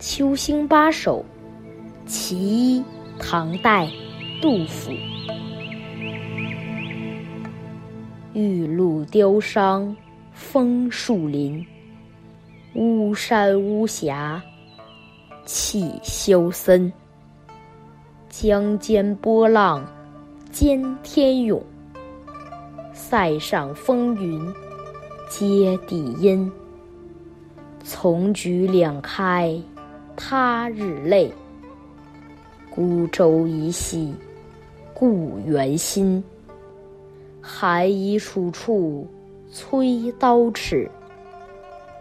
秋兴八首·其一，唐代，杜甫。玉露凋伤枫树林，巫山巫峡气萧森。江间波浪兼天涌，塞上风云接地阴。丛菊两开他日泪，孤舟一夕故园心。寒衣处处催刀尺，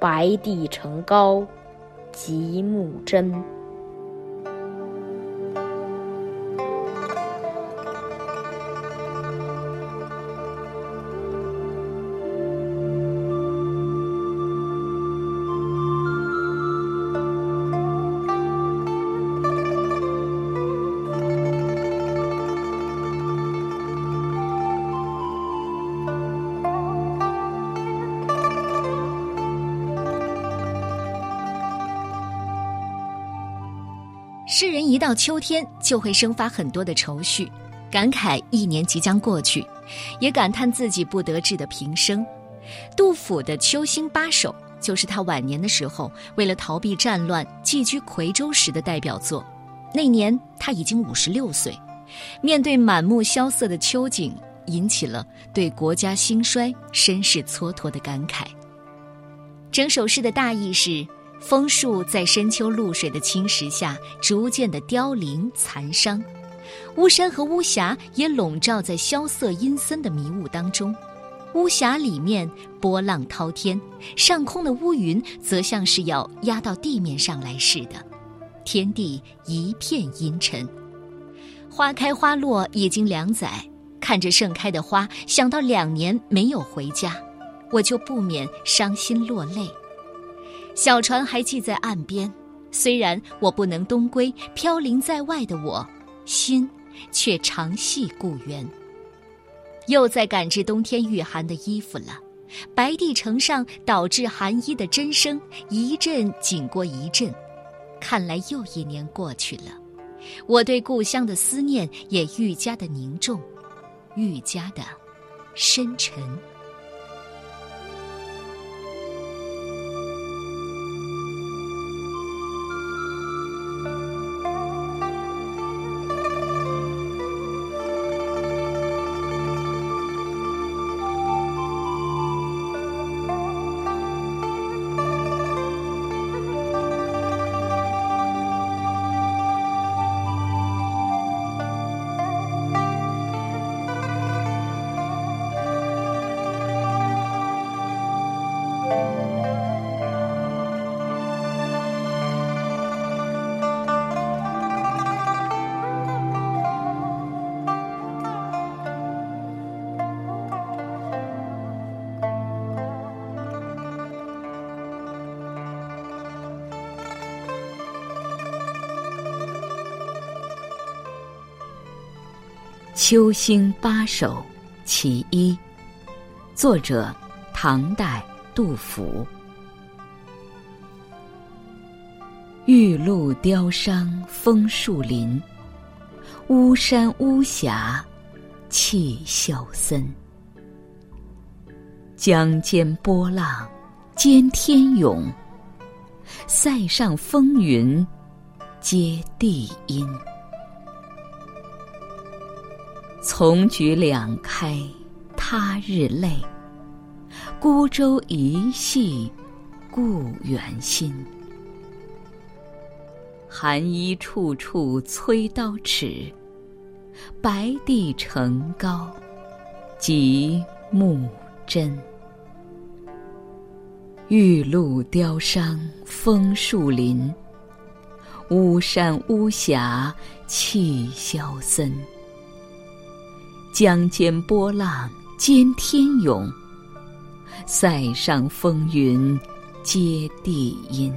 白帝城高极目真。诗人一到秋天就会生发很多的愁绪，感慨一年即将过去，也感叹自己不得志的平生。杜甫的《秋兴八首》就是他晚年的时候为了逃避战乱寄居夔州时的代表作。那年他已经五十六岁，面对满目萧瑟的秋景，引起了对国家兴衰、身世蹉跎的感慨。整首诗的大意是。枫树在深秋露水的侵蚀下，逐渐的凋零残伤；巫山和巫峡也笼罩在萧瑟阴森的迷雾当中。巫峡里面波浪滔天，上空的乌云则像是要压到地面上来似的，天地一片阴沉。花开花落已经两载，看着盛开的花，想到两年没有回家，我就不免伤心落泪。小船还系在岸边，虽然我不能东归，飘零在外的我，心却常系故园。又在赶制冬天御寒的衣服了，白帝城上导致寒衣的针声一阵紧过一阵，看来又一年过去了，我对故乡的思念也愈加的凝重，愈加的深沉。《秋兴八首·其一》，作者唐代杜甫。玉露凋伤枫树林，巫山巫峡气休森。江间波浪兼天涌，塞上风云接地阴。丛菊两开他日泪，孤舟一系故园心。寒衣处处催刀尺，白帝城高极目真。玉露凋伤枫树林，巫山巫峡气萧森。江间波浪兼天涌，塞上风云接地阴。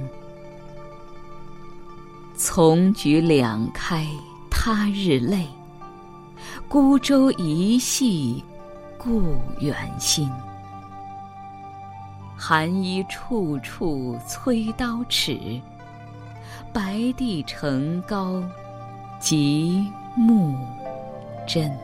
丛菊两开他日泪，孤舟一系故园心。寒衣处处催刀尺，白帝城高，极目真。